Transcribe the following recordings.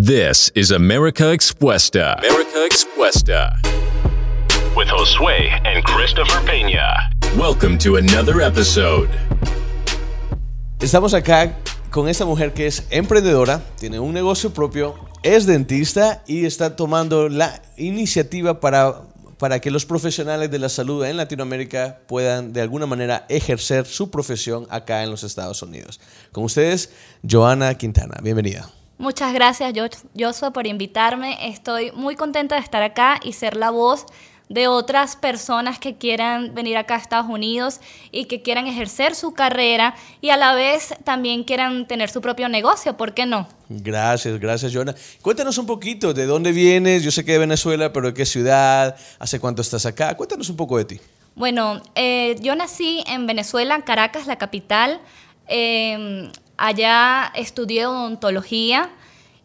This is America Expuesta. America Expuesta. With Josue and Christopher Peña. Welcome to another episode. Estamos acá con esta mujer que es emprendedora, tiene un negocio propio, es dentista y está tomando la iniciativa para, para que los profesionales de la salud en Latinoamérica puedan de alguna manera ejercer su profesión acá en los Estados Unidos. Con ustedes, Joana Quintana. Bienvenida. Muchas gracias, Joshua, por invitarme. Estoy muy contenta de estar acá y ser la voz de otras personas que quieran venir acá a Estados Unidos y que quieran ejercer su carrera y a la vez también quieran tener su propio negocio, ¿por qué no? Gracias, gracias, Joana. Cuéntanos un poquito de dónde vienes. Yo sé que de Venezuela, pero ¿de qué ciudad? ¿Hace cuánto estás acá? Cuéntanos un poco de ti. Bueno, eh, yo nací en Venezuela, en Caracas, la capital. Eh, Allá estudié odontología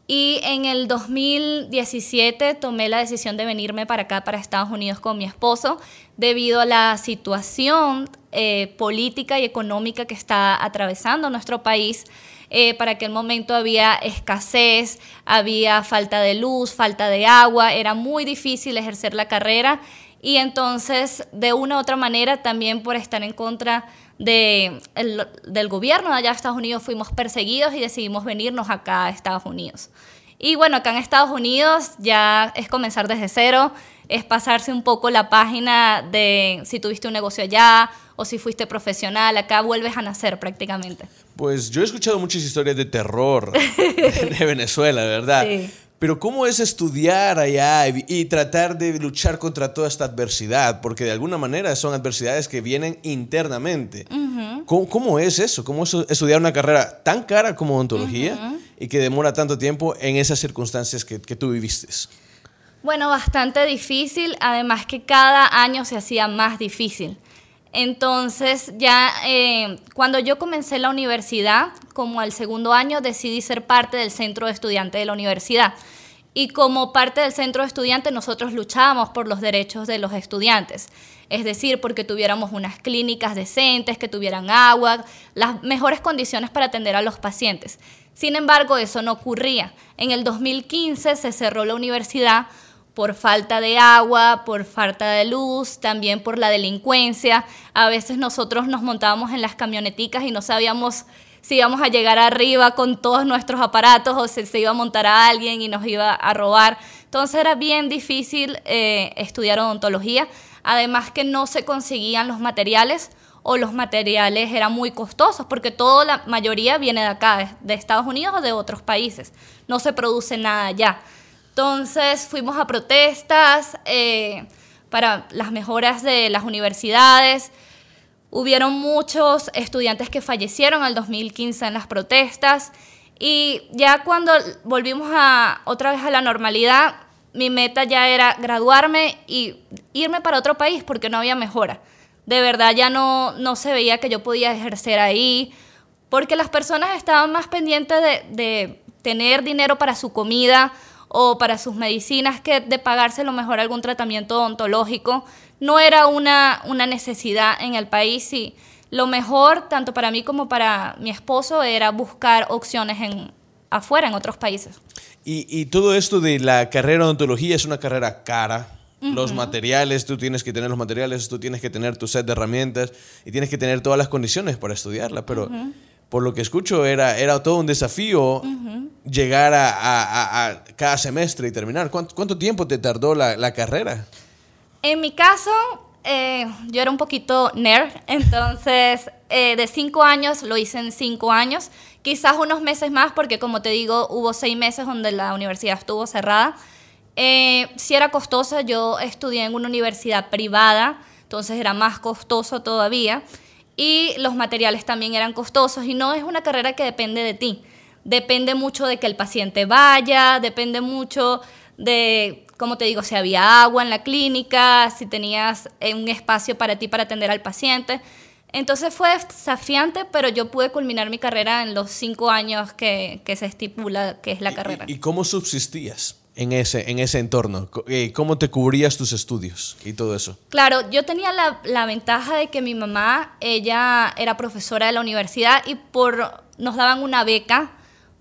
y en el 2017 tomé la decisión de venirme para acá, para Estados Unidos con mi esposo, debido a la situación eh, política y económica que está atravesando nuestro país. Eh, para aquel momento había escasez, había falta de luz, falta de agua, era muy difícil ejercer la carrera y entonces de una u otra manera también por estar en contra de del gobierno de allá de Estados Unidos fuimos perseguidos y decidimos venirnos acá a Estados Unidos. Y bueno, acá en Estados Unidos ya es comenzar desde cero, es pasarse un poco la página de si tuviste un negocio allá o si fuiste profesional, acá vuelves a nacer prácticamente. Pues yo he escuchado muchas historias de terror de Venezuela, ¿verdad? Sí. Pero ¿cómo es estudiar allá y, tratar de luchar contra toda esta adversidad? Porque de alguna manera son adversidades que vienen internamente. ¿Cómo, es eso? ¿Cómo es estudiar una carrera tan cara como odontología y que demora tanto tiempo en esas circunstancias que, tú viviste? Bueno, bastante difícil, además que cada año se hacía más difícil. Entonces ya eh, cuando yo comencé la universidad, como al segundo año, decidí ser parte del centro de estudiantes de la universidad. Y como parte del centro de estudiantes, nosotros luchábamos por los derechos de los estudiantes. Es decir, porque tuviéramos unas clínicas decentes, que tuvieran agua, las mejores condiciones para atender a los pacientes. Sin embargo, eso no ocurría. En el 2015 se cerró la universidad por falta de agua, por falta de luz, también por la delincuencia. A veces nosotros nos montábamos en las camioneticas y no sabíamos si íbamos a llegar arriba con todos nuestros aparatos o si se iba a montar a alguien y nos iba a robar. Entonces era bien difícil eh, estudiar odontología, además que no se conseguían los materiales o los materiales eran muy costosos porque toda la mayoría viene de acá, de Estados Unidos o de otros países. No se produce nada allá. Entonces fuimos a protestas eh, para las mejoras de las universidades. Hubieron muchos estudiantes que fallecieron el 2015 en las protestas y ya cuando volvimos a, otra vez a la normalidad, mi meta ya era graduarme y irme para otro país porque no había mejora. De verdad ya no, no se veía que yo podía ejercer ahí porque las personas estaban más pendientes de tener dinero para su comida o para sus medicinas que de pagarse lo mejor algún tratamiento odontológico no era una, una necesidad en el país y lo mejor, tanto para mí como para mi esposo, era buscar opciones en, afuera, en otros países. Y, y todo esto de la carrera de odontología es una carrera cara. Los materiales, tú tienes que tener los materiales, tú tienes que tener tu set de herramientas y tienes que tener todas las condiciones para estudiarla. Pero por lo que escucho, era, era todo un desafío llegar a, cada semestre y terminar. ¿Cuánto, tiempo te tardó la carrera? En mi caso, eh, yo era un poquito nerd, entonces eh, de cinco años lo hice en cinco años, quizás unos meses más porque como te digo, hubo seis meses donde la universidad estuvo cerrada. Eh, si era costosa, yo estudié en una universidad privada, entonces era más costoso todavía y los materiales también eran costosos y no es una carrera que depende de ti, depende mucho de que el paciente vaya, depende mucho de como te digo, si había agua en la clínica, si tenías eh, un espacio para ti para atender al paciente. Entonces fue desafiante, pero yo pude culminar mi carrera en los cinco años que, se estipula que es la carrera. ¿Y, cómo subsistías en ese, en ese entorno? Eh, ¿Cómo te cubrías tus estudios y todo eso? Claro, yo tenía la, la ventaja de que mi mamá, ella era profesora de la universidad y por, nos daban una beca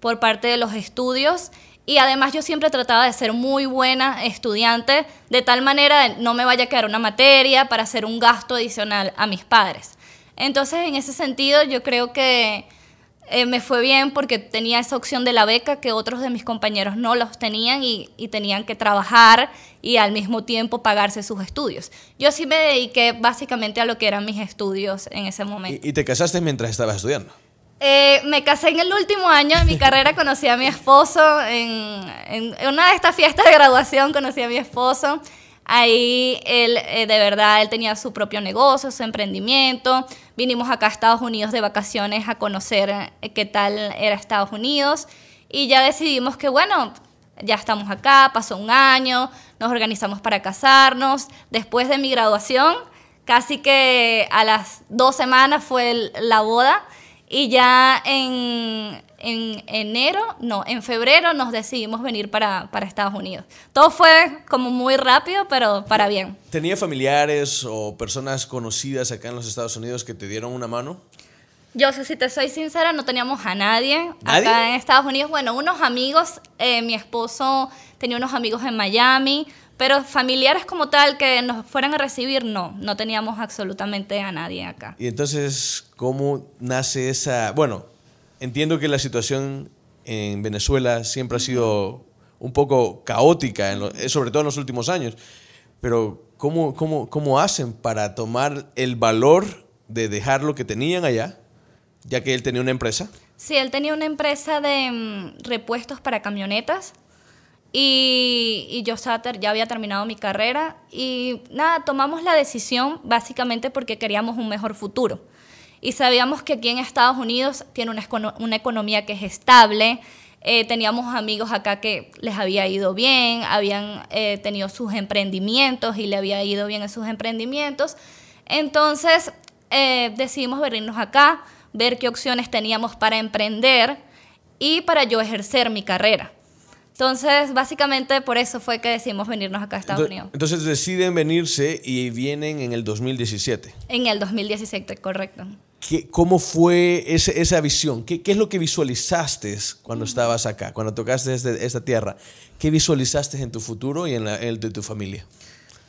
por parte de los estudios Y además yo siempre trataba de ser muy buena estudiante, de tal manera de no me vaya a quedar una materia para hacer un gasto adicional a mis padres. Entonces, en ese sentido, yo creo que eh, me fue bien porque tenía esa opción de la beca que otros de mis compañeros no los tenían y, tenían que trabajar y al mismo tiempo pagarse sus estudios. Yo sí me dediqué básicamente a lo que eran mis estudios en ese momento. y te casaste mientras estabas estudiando? Eh, me casé en el último año de mi carrera, conocí a mi esposo en, una de estas fiestas de graduación, conocí a mi esposo. Ahí él, eh, de verdad, él tenía su propio negocio, su emprendimiento. Vinimos acá a Estados Unidos de vacaciones a conocer eh, qué tal era Estados Unidos. Y ya decidimos que, bueno, ya estamos acá, pasó un año, nos organizamos para casarnos. Después de mi graduación, casi que a las dos semanas fue la boda. Y ya en, enero, no, en febrero nos decidimos venir para, Estados Unidos. Todo fue como muy rápido, pero para bien. ¿Tenía familiares o personas conocidas acá en los Estados Unidos que te dieron una mano? Yo, si te soy sincera, no teníamos a nadie, acá en Estados Unidos. Bueno, unos amigos, eh, mi esposo tenía unos amigos en Miami, pero familiares como tal que nos fueran a recibir, no, no teníamos absolutamente a nadie acá. Y entonces, ¿cómo nace esa... Bueno, entiendo que la situación en Venezuela siempre ha sido un poco caótica, eh, sobre todo en los últimos años, pero ¿cómo, cómo, cómo hacen para tomar el valor de dejar lo que tenían allá, ya que él tenía una empresa? Sí, él tenía una empresa de mm, repuestos para camionetas y, yo ya había terminado mi carrera y nada, tomamos la decisión básicamente porque queríamos un mejor futuro. Y sabíamos que aquí en Estados Unidos tiene una, economía que es estable, eh, teníamos amigos acá que les había ido bien, habían eh, tenido sus emprendimientos y le había ido bien en sus emprendimientos. Entonces eh, decidimos venirnos acá, ver qué opciones teníamos para emprender y para yo ejercer mi carrera. Entonces, básicamente por eso fue que decidimos venirnos acá a Estados Unidos. Entonces deciden venirse y vienen en el 2017. En el 2017, correcto. ¿Qué, ¿Cómo fue esa visión? ¿Qué, ¿Qué, es lo que visualizaste cuando estabas acá, cuando tocaste este, esta tierra? ¿Qué visualizaste en tu futuro y en el de tu familia?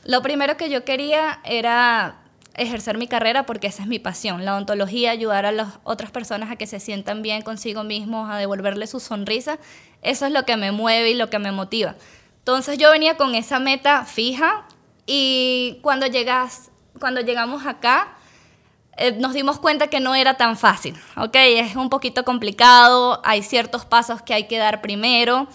Lo primero que yo quería era ejercer mi carrera porque esa es mi pasión, la odontología, ayudar a las otras personas a que se sientan bien consigo mismos, a devolverle su sonrisa, eso es lo que me mueve y lo que me motiva. Entonces yo venía con esa meta fija y cuando, llegas, cuando llegamos acá eh, nos dimos cuenta que no era tan fácil, ¿ok? Es un poquito complicado, hay ciertos pasos que hay que dar primero.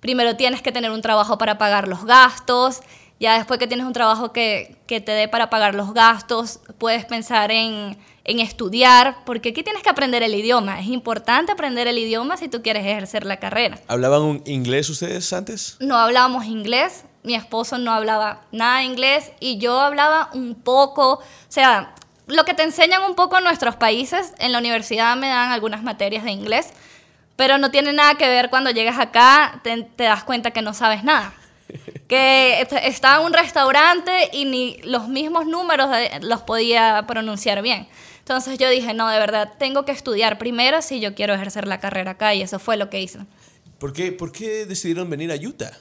Primero tienes que tener un trabajo para pagar los gastos, ya después que tienes un trabajo que, te dé para pagar los gastos, puedes pensar en, estudiar, porque aquí tienes que aprender el idioma. Es importante aprender el idioma si tú quieres ejercer la carrera. ¿Hablaban inglés ustedes antes? No hablábamos inglés. Mi esposo no hablaba nada de inglés y yo hablaba un poco. O sea, lo que te enseñan un poco en nuestros países, en la universidad me dan algunas materias de inglés, pero no tiene nada que ver cuando llegas acá, te das cuenta que no sabes nada que estaba en un restaurante y ni los mismos números los podía pronunciar bien. Entonces yo dije, no, de verdad, tengo que estudiar primero si yo quiero ejercer la carrera acá y eso fue lo que hice. ¿Por qué, ¿Por qué decidieron venir a Utah?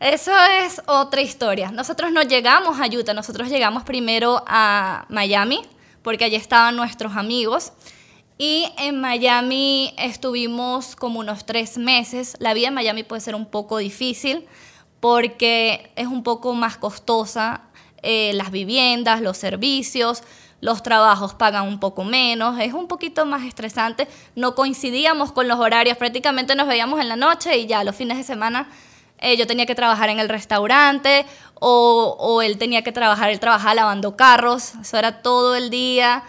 Eso es otra historia. Nosotros no llegamos a Utah, nosotros llegamos primero a Miami, porque allí estaban nuestros amigos. Y en Miami estuvimos como unos tres meses. La vida en Miami puede ser un poco difícil porque es un poco más costosa. Eh, las viviendas, los servicios, los trabajos pagan un poco menos, es un poquito más estresante. No coincidíamos con los horarios, prácticamente nos veíamos en la noche y ya los fines de semana eh, yo tenía que trabajar en el restaurante o, o, él tenía que trabajar, él trabajaba lavando carros, eso era todo el día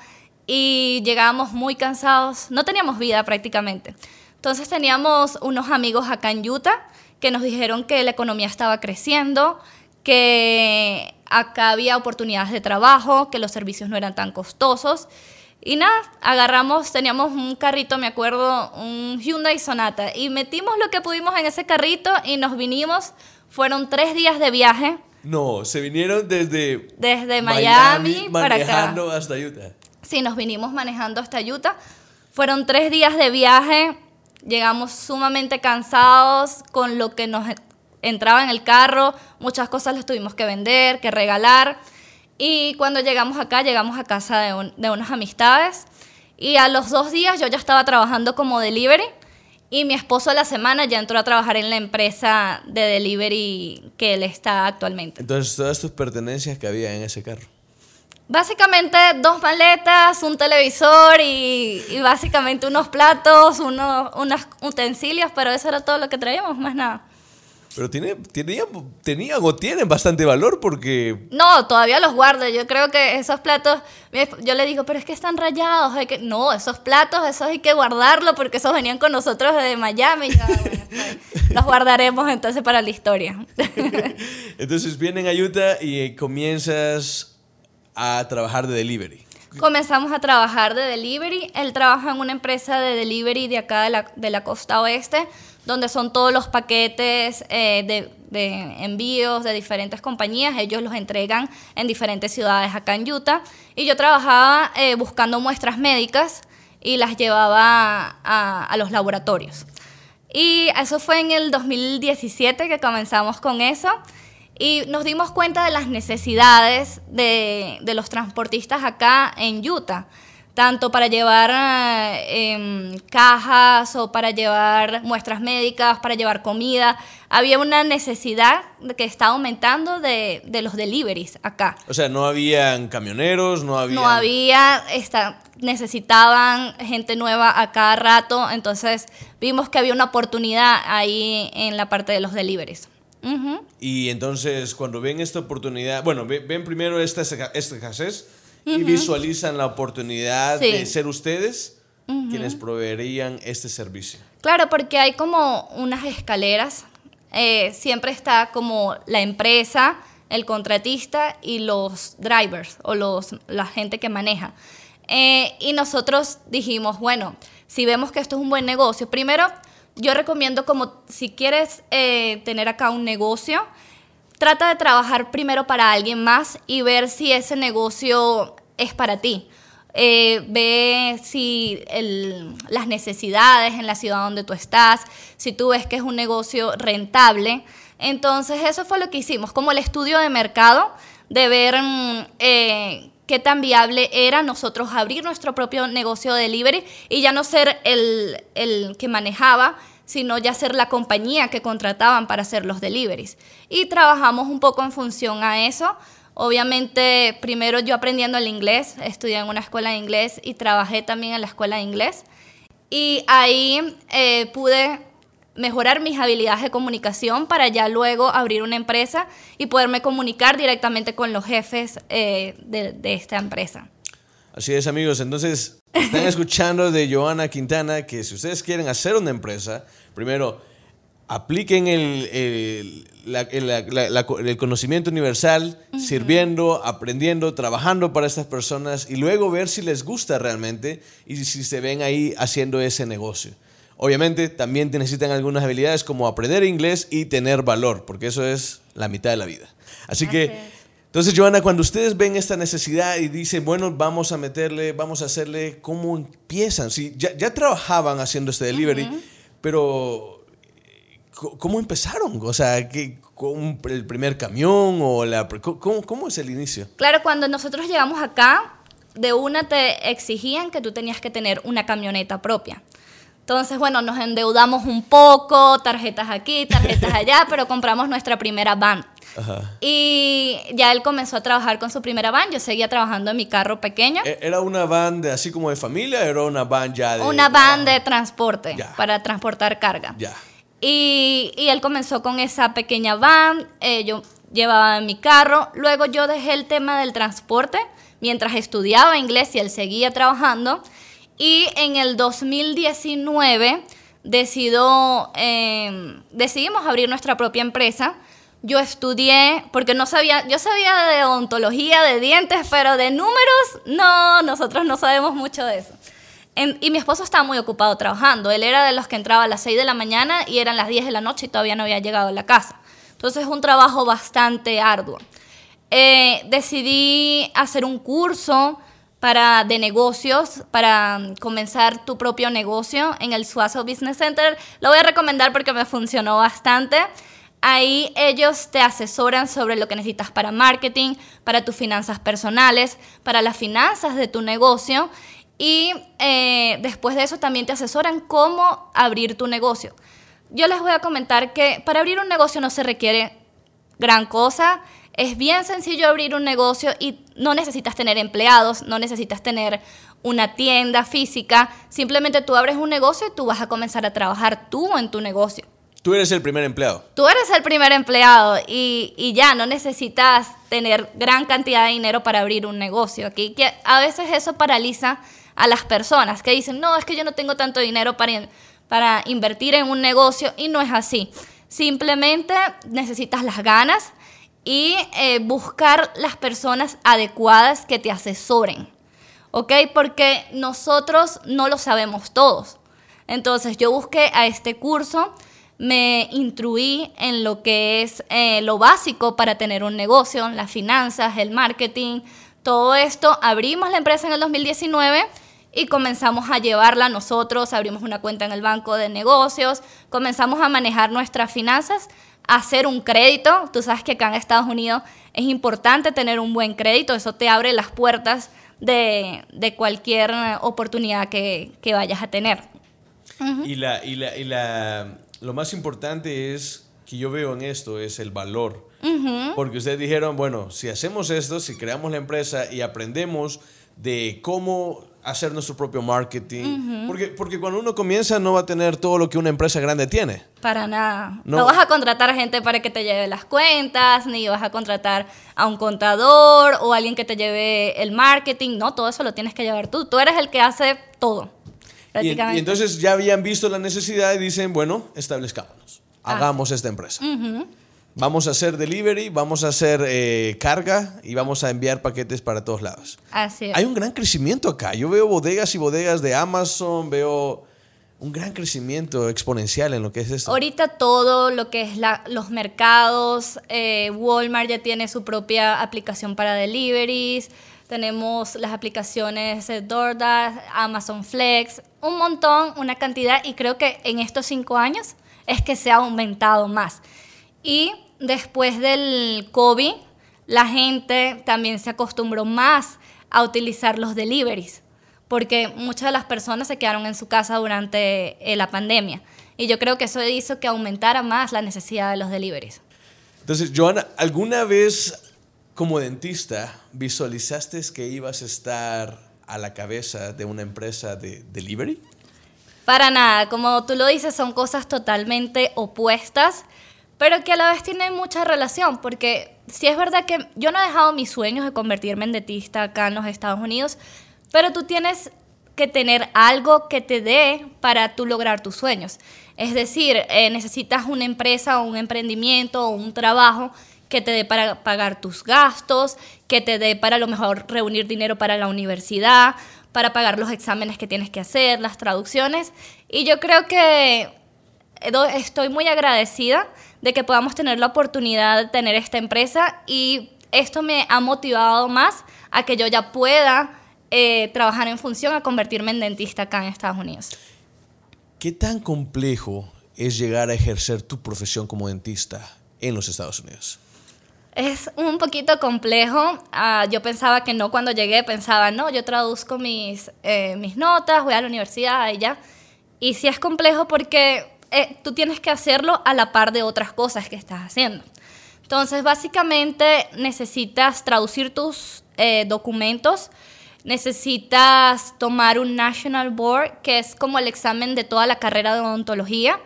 y llegábamos muy cansados, no teníamos vida prácticamente. Entonces teníamos unos amigos acá en Utah que nos dijeron que la economía estaba creciendo, que acá había oportunidades de trabajo, que los servicios no eran tan costosos. Y nada, agarramos, teníamos un carrito, me acuerdo, un Hyundai Sonata, y metimos lo que pudimos en ese carrito y nos vinimos. Fueron tres días de viaje. No, se vinieron desde, desde Miami, Miami para acá. hasta Utah. Sí, nos vinimos manejando hasta Utah. Fueron tres días de viaje Llegamos sumamente cansados con lo que nos entraba en el carro, muchas cosas las tuvimos que vender, que regalar. Y cuando llegamos acá, llegamos a casa de, de unas amistades. Y a los dos días yo ya estaba trabajando como delivery y mi esposo a la semana ya entró a trabajar en la empresa de delivery que él está actualmente. Entonces, todas tus pertenencias que había en ese carro. Básicamente dos maletas, un televisor y, básicamente unos platos, unos, utensilios, pero eso era todo lo que traíamos, más nada. Pero tiene, tenía, tenían o tienen bastante valor porque... No, todavía los guardo. Yo creo que esos platos, yo le digo, pero es que están rayados. Hay que... No, esos platos, esos hay que guardarlos porque esos venían con nosotros desde Miami. los guardaremos entonces para la historia. entonces vienen a Utah y eh, comienzas a trabajar de delivery. Comenzamos a trabajar de delivery. Él trabaja en una empresa de delivery de acá de la, de la costa oeste donde son todos los paquetes eh, de, envíos de diferentes compañías. Ellos los entregan en diferentes ciudades acá en Utah. Y yo trabajaba eh, buscando muestras médicas y las llevaba a, los laboratorios. Y eso fue en el 2017 que comenzamos con eso. Y nos dimos cuenta de las necesidades de, de los transportistas acá en Utah tanto para llevar eh, em, cajas o para llevar muestras médicas, para llevar comida. Había una necesidad que estaba aumentando de, los deliveries acá. O sea, no habían camioneros, no había... No había, necesitaban gente nueva a cada rato, entonces vimos que había una oportunidad ahí en la parte de los deliveries. Y entonces cuando ven esta oportunidad, bueno, ven primero esta, escasez y visualizan la oportunidad de ser ustedes quienes proveerían este servicio. Claro, porque hay como unas escaleras. Eh, siempre está como la empresa, el contratista y los drivers o los, la gente que maneja. Eh, y nosotros dijimos, bueno, si vemos que esto es un buen negocio, primero yo recomiendo como si quieres eh, tener acá un negocio, trata de trabajar primero para alguien más y ver si ese negocio es para ti. Eh, ve si las necesidades en la ciudad donde tú estás, si tú ves que es un negocio rentable. Entonces eso fue lo que hicimos, como el estudio de mercado, de ver mm, eh, qué tan viable era nosotros abrir nuestro propio negocio de delivery y ya no ser el, el que manejaba, sino ya ser la compañía que contrataban para hacer los deliveries. Y trabajamos un poco en función a eso. Obviamente, primero yo aprendiendo el inglés, estudié en una escuela de inglés y trabajé también en la escuela de inglés. Y ahí eh, pude mejorar mis habilidades de comunicación para ya luego abrir una empresa y poderme comunicar directamente con los jefes eh, de, de esta empresa. Así es, amigos. Entonces, están escuchando de Joana Quintana que si ustedes quieren hacer una empresa, primero apliquen el, el, conocimiento universal, sirviendo, aprendiendo, trabajando para estas personas y luego ver si les gusta realmente y si se ven ahí haciendo ese negocio. Obviamente también necesitan algunas habilidades como aprender inglés y tener valor, porque eso es la mitad de la vida. Así que... Entonces, Joana, cuando ustedes ven esta necesidad y dicen, bueno, vamos a meterle, vamos a hacerle, ¿cómo empiezan? Sí, ya, ya trabajaban haciendo este delivery, pero ¿cómo empezaron? O sea, ¿con el primer camión o la... ¿cómo, ¿Cómo es el inicio? Claro, cuando nosotros llegamos acá, de una te exigían que tú tenías que tener una camioneta propia. Entonces, bueno, nos endeudamos un poco, tarjetas aquí, tarjetas allá, pero compramos nuestra primera van. Y ya él comenzó a trabajar con su primera van. Yo seguía trabajando en mi carro pequeño. ¿E-, ¿Era una van de, así como de familia era una van ya de.? Una van de transporte para transportar carga. Ya. Y, y, él comenzó con esa pequeña van. Eh, yo llevaba en mi carro. Luego yo dejé el tema del transporte mientras estudiaba inglés y él seguía trabajando. Y en el 2019 decido, em, decidimos abrir nuestra propia empresa yo estudié, porque no sabía, yo sabía de odontología, de dientes, pero de números, no, nosotros no sabemos mucho de eso. y mi esposo estaba muy ocupado trabajando. Él era de los que entraba a las 6 de la mañana y eran las 10 de la noche y todavía no había llegado a la casa. Entonces, un trabajo bastante arduo. Eh, decidí hacer un curso para, de negocios, para comenzar tu propio negocio en el Suazo Business Center. Lo voy a recomendar porque me funcionó bastante. Ahí ellos te asesoran sobre lo que necesitas para marketing, para tus finanzas personales, para las finanzas de tu negocio y eh, después de eso también te asesoran cómo abrir tu negocio. Yo les voy a comentar que para abrir un negocio no se requiere gran cosa. Es bien sencillo abrir un negocio y no necesitas tener empleados, no necesitas tener una tienda física. Simplemente tú abres un negocio y tú vas a comenzar a trabajar tú en tu negocio. Tú eres el primer empleado. Tú eres el primer empleado y, y, ya no necesitas tener gran cantidad de dinero para abrir un negocio. Aquí que a veces eso paraliza a las personas que dicen, no, es que yo no tengo tanto dinero para, para invertir en un negocio y no es así. Simplemente necesitas las ganas y eh, buscar las personas adecuadas que te asesoren. ¿Ok? Porque nosotros no lo sabemos todos. Entonces yo busqué a este curso, me instruí en lo que es eh, lo básico para tener un negocio, las finanzas, el marketing, todo esto. Abrimos la empresa en el 2019 y comenzamos a llevarla nosotros, abrimos una cuenta en el banco de negocios, comenzamos a manejar nuestras finanzas, hacer un crédito. Tú sabes que acá en Estados Unidos es importante tener un buen crédito, eso te abre las puertas de, cualquier oportunidad que, vayas a tener. y, la, y, la, y la, lo más importante es que yo veo en esto es el valor. Porque ustedes dijeron, bueno, si hacemos esto, si creamos la empresa y aprendemos de cómo hacer nuestro propio marketing. porque, porque cuando uno comienza no va a tener todo lo que una empresa grande tiene. Para nada. No. vas a contratar a gente para que te lleve las cuentas, ni vas a contratar a un contador o alguien que te lleve el marketing. No, todo eso lo tienes que llevar tú. Tú eres el que hace todo. Y, y, entonces ya habían visto la necesidad y dicen, bueno, establezcámonos. Hagamos esta empresa. Vamos a hacer delivery, vamos a hacer eh, carga y vamos a enviar paquetes para todos lados. Así es. Hay un gran crecimiento acá. Yo veo bodegas y bodegas de Amazon, veo un gran crecimiento exponencial en lo que es esto. Ahorita todo lo que es los mercados, eh, Walmart ya tiene su propia aplicación para deliveries, tenemos las aplicaciones de DoorDash, Amazon Flex, un montón, una cantidad y creo que en estos cinco años es que se ha aumentado más. Y después del COVID, la gente también se acostumbró más a utilizar los deliveries, porque muchas de las personas se quedaron en su casa durante eh, la pandemia. Y yo creo que eso hizo que aumentara más la necesidad de los deliveries. Entonces, Joana, ¿alguna vez como dentista visualizaste que ibas a estar a la cabeza de una empresa de delivery? Para nada, como tú lo dices, son cosas totalmente opuestas pero que a la vez tiene mucha relación, porque si es verdad que yo no he dejado mis sueños de convertirme en dentista acá en los Estados Unidos, pero tú tienes que tener algo que te dé para tú lograr tus sueños. Es decir, eh, necesitas una empresa o un emprendimiento o un trabajo que te dé para pagar tus gastos, que te dé para a lo mejor reunir dinero para la universidad, para pagar los exámenes que tienes que hacer, las traducciones. Y yo creo que estoy muy agradecida de que podamos tener la oportunidad de tener esta empresa y esto me ha motivado más a que yo ya pueda eh, trabajar en función a convertirme en dentista acá en Estados Unidos. ¿Qué tan complejo es llegar a ejercer tu profesión como dentista en los Estados Unidos? Es un poquito complejo. Ah, yo pensaba que no cuando llegué, pensaba, no, yo traduzco mis, eh, mis notas, voy a la universidad y ya. Y sí es complejo porque eh, tú tienes que hacerlo a la par de otras cosas que estás haciendo. Entonces, básicamente necesitas traducir tus eh, documentos, necesitas tomar un National Board, que es como el examen de toda la carrera de odontología,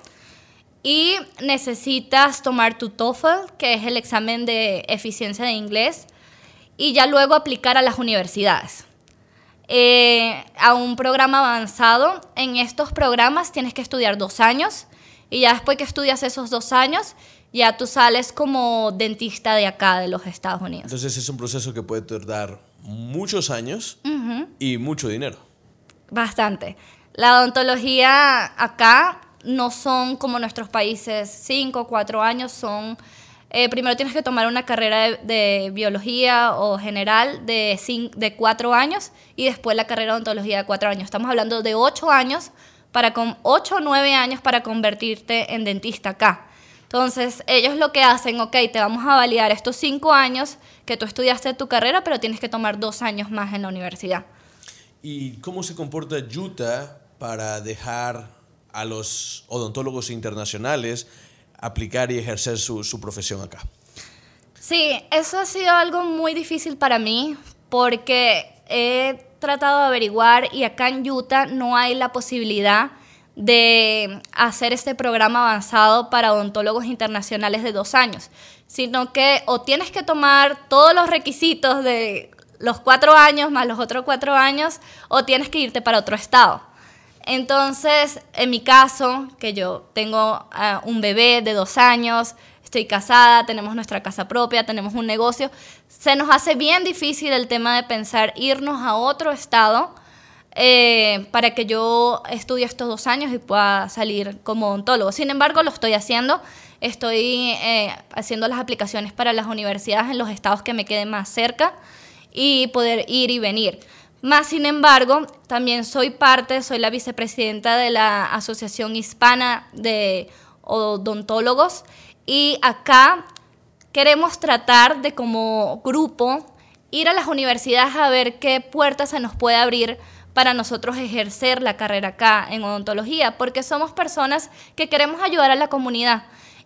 y necesitas tomar tu TOEFL, que es el examen de eficiencia de inglés, y ya luego aplicar a las universidades. Eh, a un programa avanzado. En estos programas tienes que estudiar dos años y ya después que estudias esos dos años, ya tú sales como dentista de acá, de los Estados Unidos. Entonces es un proceso que puede tardar muchos años y mucho dinero. Bastante. La odontología acá no son como nuestros países, cinco o cuatro años, son eh, primero tienes que tomar una carrera de, biología o general de, de cuatro años y después la carrera de odontología de cuatro años. Estamos hablando de ocho años, para con ocho o nueve años para convertirte en dentista acá. Entonces, ellos lo que hacen, ok, te vamos a validar estos cinco años que tú estudiaste tu carrera, pero tienes que tomar dos años más en la universidad. ¿Y cómo se comporta Utah para dejar a los odontólogos internacionales aplicar y ejercer su, su profesión acá? Sí, eso ha sido algo muy difícil para mí porque he tratado de averiguar y acá en Utah no hay la posibilidad de hacer este programa avanzado para odontólogos internacionales de dos años, sino que o tienes que tomar todos los requisitos de los cuatro años más los otros cuatro años, o tienes que irte para otro estado. Entonces, en mi caso, que yo tengo ah, un bebé de dos años, estoy casada, tenemos nuestra casa propia, tenemos un negocio, se nos hace bien difícil el tema de pensar irnos a otro estado eh, para que yo estudie estos dos años y pueda salir como odontólogo. Sin embargo, lo estoy haciendo. Estoy eh, haciendo las aplicaciones para las universidades en los estados que me queden más cerca y poder ir y venir. Más sin embargo, también soy parte, soy la vicepresidenta de la Asociación Hispana de Odontólogos y acá queremos tratar de como grupo ir a las universidades a ver qué puertas se nos puede abrir para nosotros ejercer la carrera acá en odontología, porque somos personas que queremos ayudar a la comunidad.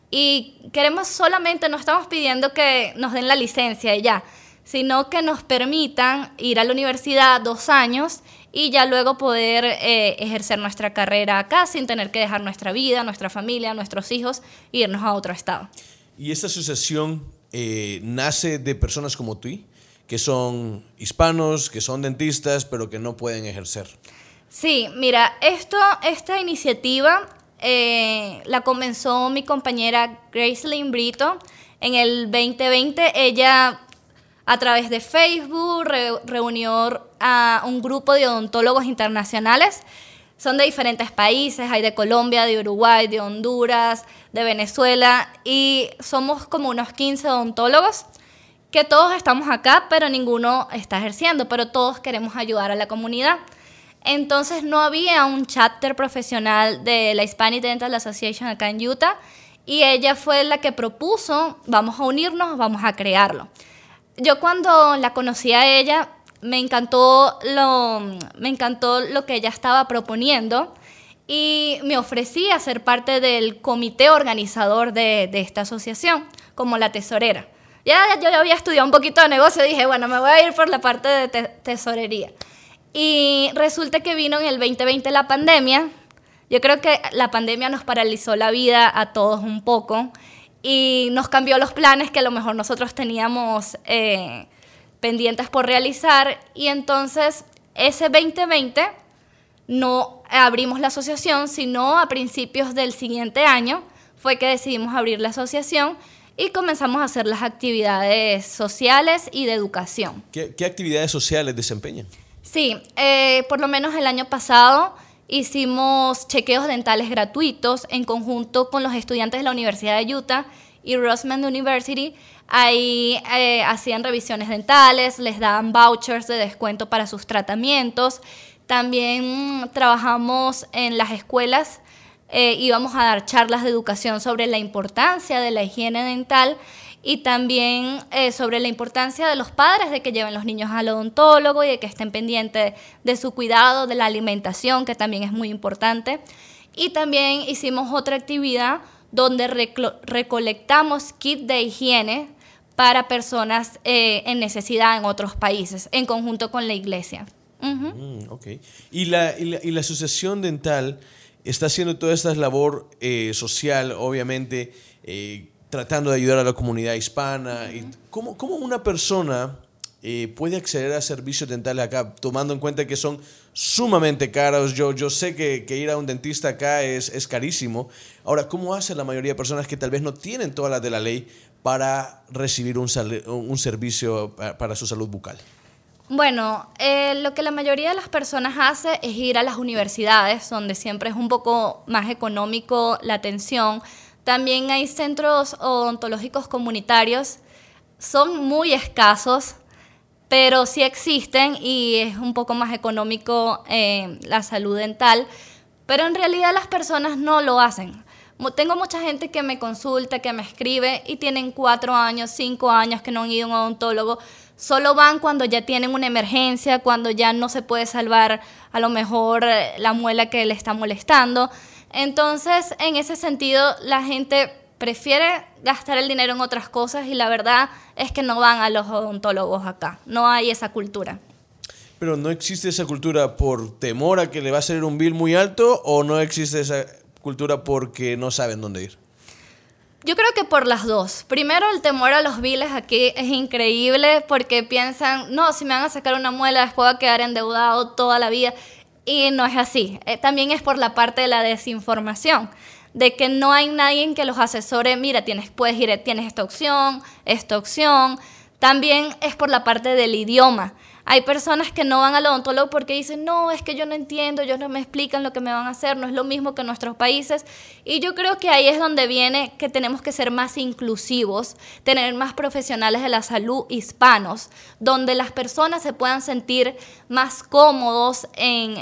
Y queremos solamente, no estamos pidiendo que nos den la licencia y ya, sino que nos permitan ir a la universidad dos años y ya luego poder eh, ejercer nuestra carrera acá sin tener que dejar nuestra vida, nuestra familia, nuestros hijos e irnos a otro estado. ¿Y esta asociación eh, nace de personas como tú, que son hispanos, que son dentistas, pero que no pueden ejercer? Sí, mira, esto, esta iniciativa eh, la comenzó mi compañera Gracelyn Brito en el 2020. Ella a través de Facebook, reunió a un grupo de odontólogos internacionales. Son de diferentes países, hay de Colombia, de Uruguay, de Honduras, de Venezuela, y somos como unos 15 odontólogos que todos estamos acá, pero ninguno está ejerciendo, pero todos queremos ayudar a la comunidad. Entonces no había un chapter profesional de la Hispanic Dental Association acá en Utah, y ella fue la que propuso, vamos a unirnos, vamos a crearlo yo cuando la conocí a ella, me encantó lo, me encantó lo que ella estaba proponiendo y me ofrecí a ser parte del comité organizador de, esta asociación, como la tesorera. Ya yo había estudiado un poquito de negocio dije, bueno, me voy a ir por la parte de tesorería. Y resulta que vino en el 2020 la pandemia. Yo creo que la pandemia nos paralizó la vida a todos un poco y nos cambió los planes que a lo mejor nosotros teníamos eh, pendientes por realizar y entonces ese 2020 no abrimos la asociación, sino a principios del siguiente año fue que decidimos abrir la asociación y comenzamos a hacer las actividades sociales y de educación. ¿Qué, actividades sociales desempeñan? Sí, eh, por lo menos el año pasado hicimos chequeos dentales gratuitos en conjunto con los estudiantes de la Universidad de Utah y Rosemont University. Ahí eh, hacían revisiones dentales, les daban vouchers de descuento para sus tratamientos. También trabajamos en las escuelas, eh, íbamos a dar charlas de educación sobre la importancia de la higiene dental y también eh, sobre la importancia de los padres de que lleven los niños al odontólogo y de que estén pendientes de su cuidado, de la alimentación, que también es muy importante. Y también hicimos otra actividad donde recolectamos kits de higiene para personas eh, en necesidad en otros países, en conjunto con la iglesia. Mm, ¿Y, la, y, la, Asociación Dental está haciendo toda esta labor eh, social, obviamente, tratando de ayudar a la comunidad hispana. y ¿cómo, una persona eh, puede acceder a servicios dentales acá, tomando en cuenta que son sumamente caros? Yo, yo sé que, ir a un dentista acá es, es carísimo. Ahora, ¿cómo hace la mayoría de personas que tal vez no tienen todas las de la ley para recibir un, un servicio para su salud bucal? Bueno, eh, lo que la mayoría de las personas hace es ir a las universidades, donde siempre es un poco más económico la atención También hay centros odontológicos comunitarios, son muy escasos, pero sí existen y es un poco más económico eh, la salud dental, pero en realidad las personas no lo hacen. Tengo mucha gente que me consulta, que me escribe y tienen cuatro años, cinco años que no han ido a un odontólogo. Solo van cuando ya tienen una emergencia, cuando ya no se puede salvar a lo mejor eh, la muela que le está molestando. Entonces, en ese sentido, la gente prefiere gastar el dinero en otras cosas y la verdad es que no van a los odontólogos acá. No hay esa cultura. Pero no existe esa cultura por temor a que le va a salir un bill muy alto o no existe esa cultura porque no saben dónde ir? Yo creo que por las dos. Primero, el temor a los biles aquí es increíble porque piensan, no, si me van a sacar una muela, después voy a quedar endeudado toda la vida. Y no es así. Eh, también es por la parte de la desinformación, de que no hay nadie que los asesore, mira, tienes, puedes ir, tienes esta opción, esta opción. También es por la parte del idioma. Hay personas que no van al odontólogo porque dicen, no, es que yo no entiendo, ellos no me explican lo que me van a hacer, no es lo mismo que en nuestros países. Y yo creo que ahí es donde viene que tenemos que ser más inclusivos, tener más profesionales de la salud hispanos, donde las personas se puedan sentir más cómodos en,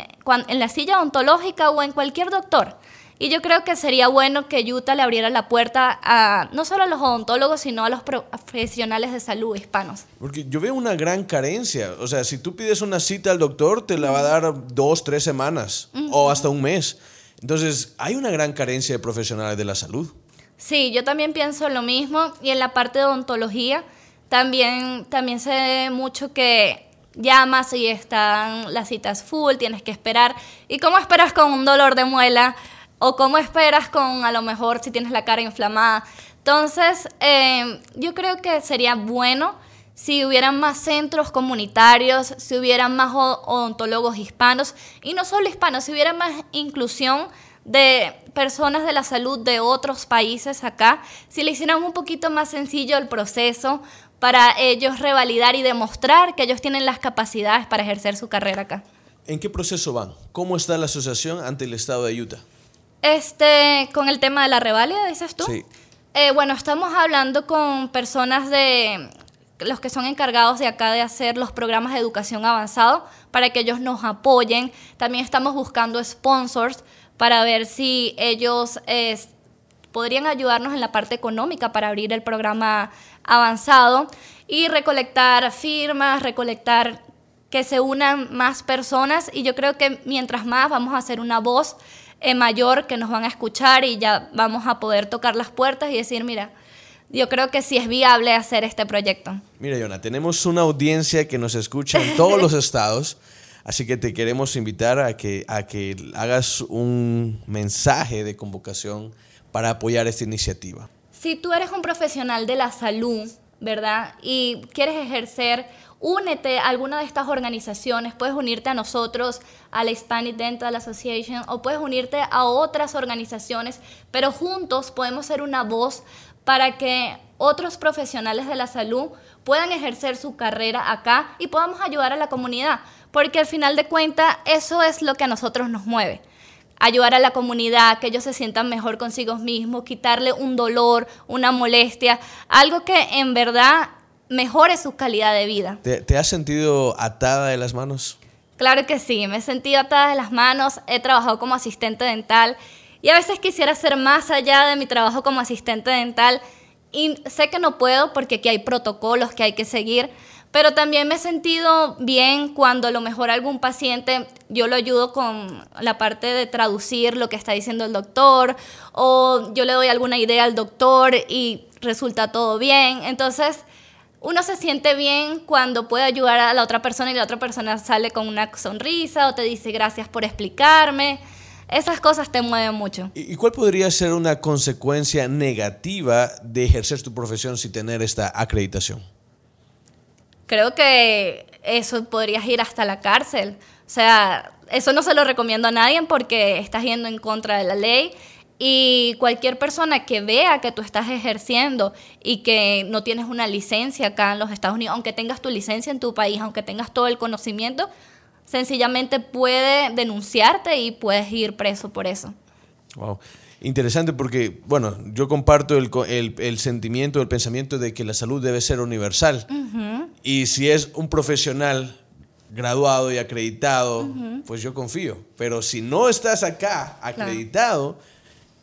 en la silla odontológica o en cualquier doctor. Y yo creo que sería bueno que Utah le abriera la puerta a no solo a los odontólogos, sino a los profesionales de salud hispanos. Porque yo veo una gran carencia. O sea, si tú pides una cita al doctor, te la va a dar dos, tres semanas o hasta un mes. Entonces, hay una gran carencia de profesionales de la salud. Sí, yo también pienso lo mismo. Y en la parte de odontología, también, también se ve mucho que llamas y están las citas full, tienes que esperar. ¿Y cómo esperas con un dolor de muela? O cómo esperas con a lo mejor si tienes la cara inflamada. Entonces, eh, yo creo que sería bueno si hubieran más centros comunitarios, si hubieran más odontólogos hispanos, y no solo hispanos, si hubiera más inclusión de personas de la salud de otros países acá, si le hicieran un poquito más sencillo el proceso para ellos revalidar y demostrar que ellos tienen las capacidades para ejercer su carrera acá. ¿En qué proceso van? ¿Cómo está la asociación ante el estado de Utah? Este, con el tema de la reválida, dices tú. Sí. Eh, bueno, estamos hablando con personas de los que son encargados de acá de hacer los programas de educación avanzado para que ellos nos apoyen. También estamos buscando sponsors para ver si ellos podrían ayudarnos en la parte económica para abrir el programa avanzado y recolectar firmas, recolectar que se unan más personas y yo creo que mientras más vamos a hacer una voz mayor que nos van a escuchar y ya vamos a poder tocar las puertas y decir, mira, yo creo que sí es viable hacer este proyecto. Mira, Yona, tenemos una audiencia que nos escucha en todos los estados, así que te queremos invitar a que, a que hagas un mensaje de convocación para apoyar esta iniciativa. Si tú eres un profesional de la salud, ¿verdad? Y quieres ejercer únete a alguna de estas organizaciones, puedes unirte a nosotros, a la Hispanic Dental Association, o puedes unirte a otras organizaciones, pero juntos podemos ser una voz para que otros profesionales de la salud puedan ejercer su carrera acá y podamos ayudar a la comunidad, porque al final de cuentas eso es lo que a nosotros nos mueve. Ayudar a la comunidad, que ellos se sientan mejor consigo mismos, quitarle un dolor, una molestia, algo que en verdad mejore su calidad de vida. ¿Te, has sentido atada de las manos? Claro que sí, me he sentido atada de las manos, he trabajado como asistente dental y a veces quisiera ser más allá de mi trabajo como asistente dental y sé que no puedo porque aquí hay protocolos que hay que seguir, pero también me he sentido bien cuando a lo mejor algún paciente yo lo ayudo con la parte de traducir lo que está diciendo el doctor o yo le doy alguna idea al doctor y resulta todo bien. Entonces, uno se siente bien cuando puede ayudar a la otra persona y la otra persona sale con una sonrisa o te dice gracias por explicarme. Esas cosas te mueven mucho. ¿Y cuál podría ser una consecuencia negativa de ejercer tu profesión sin tener esta acreditación? Creo que eso podrías ir hasta la cárcel. O sea, eso no se lo recomiendo a nadie porque estás yendo en contra de la ley y cualquier persona que vea que tú estás ejerciendo y que no tienes una licencia acá en los Estados Unidos, aunque tengas tu licencia en tu país, aunque tengas todo el conocimiento, sencillamente puede denunciarte y puedes ir preso por eso. Wow. interesante porque, bueno, yo comparto el, el, sentimiento, el pensamiento de que la salud debe ser universal. Y si es un profesional graduado y acreditado, pues yo confío. Pero si no estás acá acreditado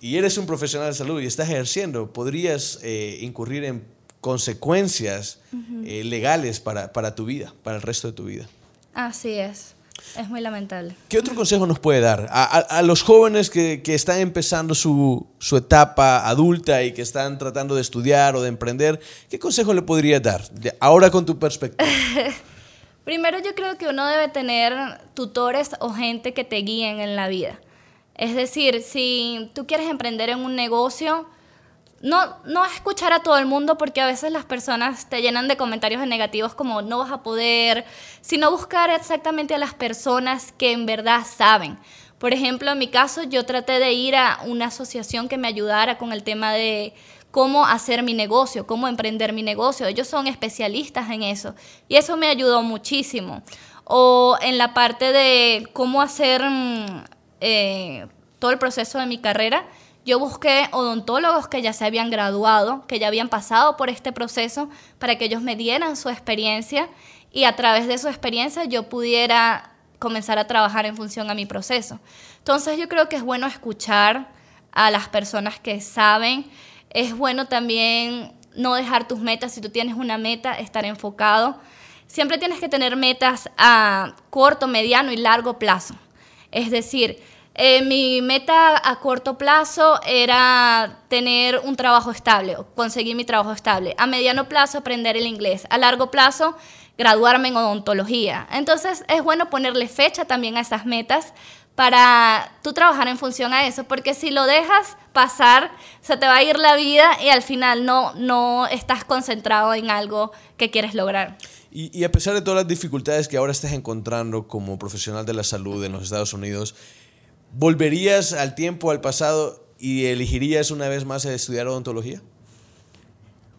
y eres un profesional de salud y estás ejerciendo, podrías eh, incurrir en consecuencias eh, legales para, para tu vida, para el resto de tu vida. Así es. Es muy lamentable. ¿Qué otro consejo nos puede dar a, los jóvenes que, están empezando su, etapa adulta y que están tratando de estudiar o de emprender? ¿Qué consejo le podría dar ahora con tu perspectiva? Primero yo creo que uno debe tener tutores o gente que te guíen en la vida. Es decir, si tú quieres emprender en un negocio, no, no escuchar a todo el mundo porque a veces las personas te llenan de comentarios negativos como no vas a poder, sino buscar exactamente a las personas que en verdad saben. Por ejemplo, en mi caso, yo traté de ir a una asociación que me ayudara con el tema de cómo hacer mi negocio, cómo emprender mi negocio. Ellos son especialistas en eso y eso me ayudó muchísimo. O en la parte de cómo hacer mm, eh, todo el proceso de mi carrera yo busqué odontólogos que ya se habían graduado, que ya habían pasado por este proceso, para que ellos me dieran su experiencia y a través de su experiencia yo pudiera comenzar a trabajar en función a mi proceso. Entonces yo creo que es bueno escuchar a las personas que saben, es bueno también no dejar tus metas, si tú tienes una meta, estar enfocado. Siempre tienes que tener metas a corto, mediano y largo plazo. Es decir, eh, mi meta a corto plazo era tener un trabajo estable, conseguir mi trabajo estable. A mediano plazo, aprender el inglés. A largo plazo, graduarme en odontología. Entonces, es bueno ponerle fecha también a esas metas para tú trabajar en función a eso, porque si lo dejas pasar, se te va a ir la vida y al final no, no estás concentrado en algo que quieres lograr. Y, a pesar de todas las dificultades que ahora estás encontrando como profesional de la salud en los Estados Unidos, ¿Volverías al tiempo, al pasado y elegirías una vez más estudiar odontología?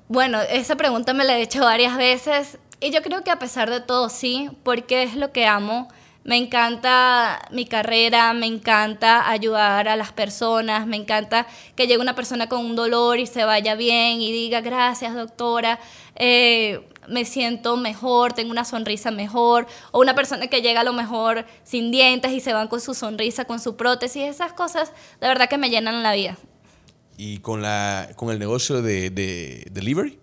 Bueno, esa pregunta me la he hecho varias veces y yo creo que a pesar de todo sí, porque es lo que amo. Me encanta mi carrera, me encanta ayudar a las personas, me encanta que llegue una persona con un dolor y se vaya bien y diga gracias doctora. Eh, me siento mejor, tengo una sonrisa mejor, o una persona que llega a lo mejor sin dientes y se van con su sonrisa, con su prótesis, esas cosas de verdad que me llenan la vida. ¿Y con, la, con el negocio de, de delivery?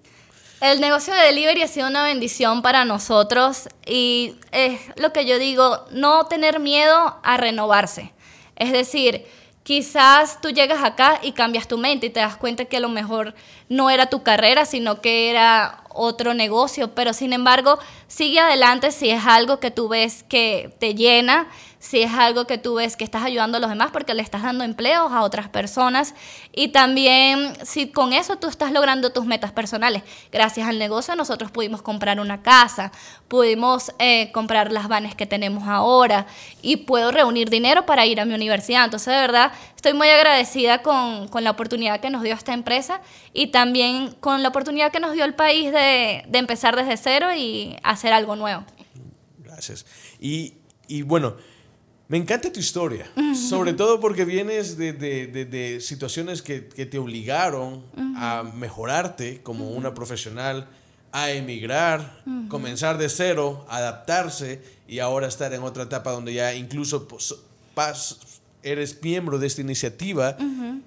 El negocio de delivery ha sido una bendición para nosotros y es lo que yo digo, no tener miedo a renovarse. Es decir, quizás tú llegas acá y cambias tu mente y te das cuenta que a lo mejor no era tu carrera, sino que era otro negocio, pero sin embargo, sigue adelante si es algo que tú ves que te llena si es algo que tú ves que estás ayudando a los demás porque le estás dando empleos a otras personas y también si con eso tú estás logrando tus metas personales. Gracias al negocio nosotros pudimos comprar una casa, pudimos eh, comprar las vanes que tenemos ahora y puedo reunir dinero para ir a mi universidad. Entonces de verdad estoy muy agradecida con, con la oportunidad que nos dio esta empresa y también con la oportunidad que nos dio el país de, de empezar desde cero y hacer algo nuevo. Gracias. Y, y bueno, me encanta tu historia, sobre todo porque vienes de, situaciones que, te obligaron a mejorarte como una profesional, a emigrar, comenzar de cero, adaptarse y ahora estar en otra etapa donde ya incluso pues, eres miembro de esta iniciativa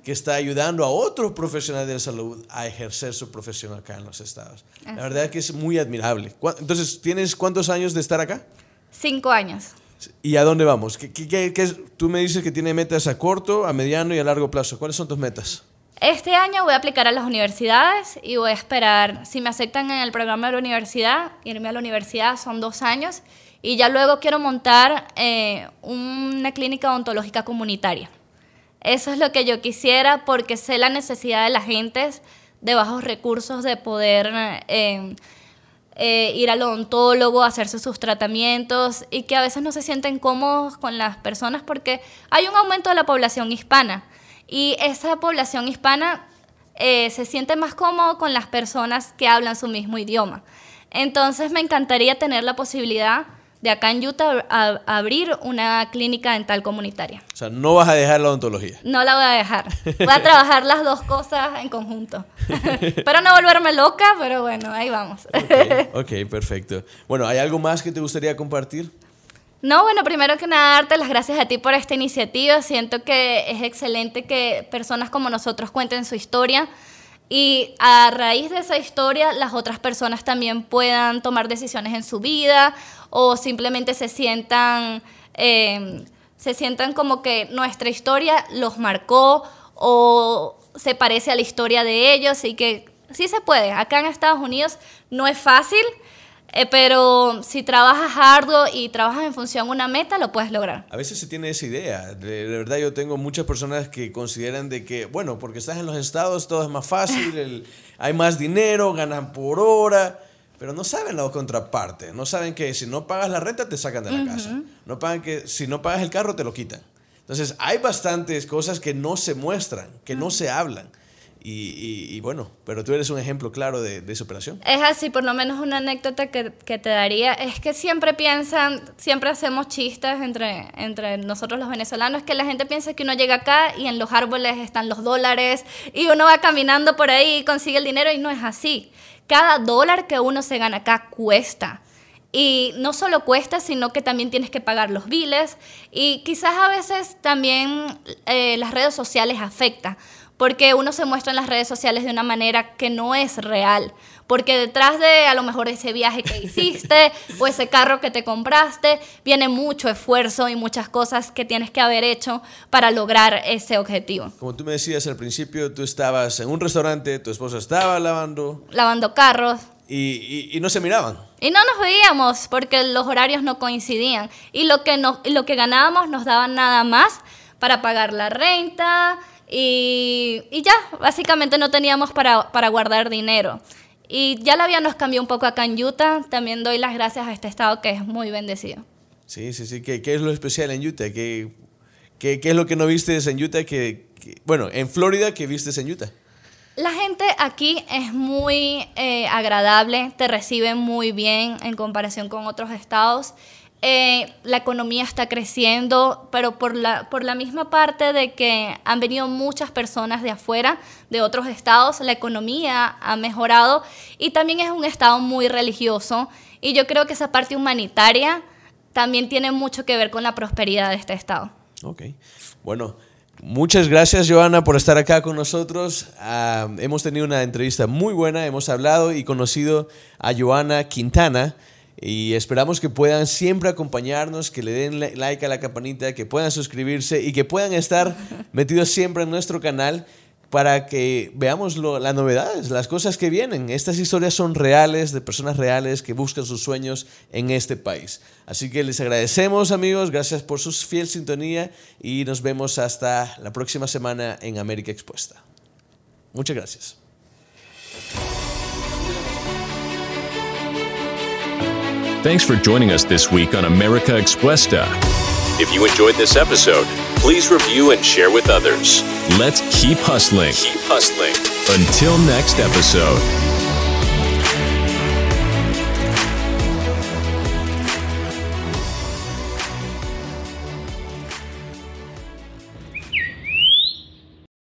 que está ayudando a otros profesionales de la salud a ejercer su profesión acá en los estados. La verdad es que es muy admirable. Entonces, ¿tienes cuántos años de estar acá? Cinco años. ¿Y a dónde vamos? ¿Qué, qué, Tú me dices que tiene metas a corto, a mediano y a largo plazo. ¿Cuáles son tus metas? Este año voy a aplicar a las universidades y voy a esperar, si me aceptan en el programa de la universidad, irme a la universidad, son dos años, y ya luego quiero montar eh, una clínica odontológica comunitaria. Eso es lo que yo quisiera porque sé la necesidad de la gente de bajos recursos de poder... Eh, eh, ir al odontólogo, hacerse sus tratamientos y que a veces no se sienten cómodos con las personas porque hay un aumento de la población hispana y esa población hispana eh, se siente más cómodo con las personas que hablan su mismo idioma. Entonces me encantaría tener la posibilidad de acá en Utah a, abrir una clínica dental comunitaria. O sea, no vas a dejar la odontología. No la voy a dejar. Voy a trabajar las dos cosas en conjunto. pero no volverme loca, pero bueno, ahí vamos. ok, perfecto. Bueno, ¿hay algo más que te gustaría compartir? No, bueno, primero que nada, darte las gracias a ti por esta iniciativa. Siento que es excelente que personas como nosotros cuenten su historia y a raíz de esa historia las otras personas también puedan tomar decisiones en su vida o simplemente se sientan, eh, se sientan como que nuestra historia los marcó o se parece a la historia de ellos y que sí se puede. Acá en Estados Unidos no es fácil, eh, pero si trabajas arduo y trabajas en función a una meta, lo puedes lograr. A veces se tiene esa idea. De, verdad, yo tengo muchas personas que consideran de que, bueno, porque estás en los estados, todo es más fácil, hay más dinero, ganan por hora, pero no saben la contraparte. No saben que si no pagas la renta, te sacan de la casa. No pagan que si no pagas el carro, te lo quitan. Entonces, hay bastantes cosas que no se muestran, que no se hablan. Y, bueno, pero tú eres un ejemplo claro de, de, esa operación. Es así, por lo menos una anécdota que, que, te daría es que siempre piensan, siempre hacemos chistes entre, entre nosotros los venezolanos, que la gente piensa que uno llega acá y en los árboles están los dólares y uno va caminando por ahí y consigue el dinero y no es así. Cada dólar que uno se gana acá cuesta. Y no solo cuesta, sino que también tienes que pagar los biles y quizás a veces también eh, las redes sociales afectan porque uno se muestra en las redes sociales de una manera que no es real. Porque detrás de a lo mejor ese viaje que hiciste o ese carro que te compraste, viene mucho esfuerzo y muchas cosas que tienes que haber hecho para lograr ese objetivo. Como tú me decías al principio, tú estabas en un restaurante, tu esposa estaba lavando. Lavando carros. Y, no se miraban. Y no nos veíamos porque los horarios no coincidían. Y lo que, no, lo que ganábamos nos daban nada más para pagar la renta, y, y ya, básicamente no teníamos para, para, guardar dinero. Y ya la vida nos cambió un poco acá en Utah. También doy las gracias a este estado que es muy bendecido. Sí, sí, sí. ¿Qué, qué es lo especial en Utah? ¿Qué, qué, qué es lo que no viste en Utah? Que, bueno, en Florida, ¿qué viste en Utah? La gente aquí es muy eh, agradable, te reciben muy bien en comparación con otros estados. Eh, la economía está creciendo, pero por la, por la misma parte de que han venido muchas personas de afuera, de otros estados, la economía ha mejorado y también es un estado muy religioso y yo creo que esa parte humanitaria también tiene mucho que ver con la prosperidad de este estado. Ok, bueno. Muchas gracias, Joana, por estar acá con nosotros. Ah, hemos tenido una entrevista muy buena, hemos hablado y conocido a Joana Quintana, y esperamos que puedan siempre acompañarnos, que le den like a la campanita, que puedan suscribirse y que puedan estar metidos siempre en nuestro canal para que veamos las novedades, las cosas que vienen. Estas historias son reales, de personas reales que buscan sus sueños en este país. Así que les agradecemos amigos, gracias por su fiel sintonía y nos vemos hasta la próxima semana en América Expuesta. Muchas gracias. Thanks for joining us this week on America Expuesta. If you enjoyed this episode, please review and share with others. Let's keep hustling. Keep hustling. Until next episode.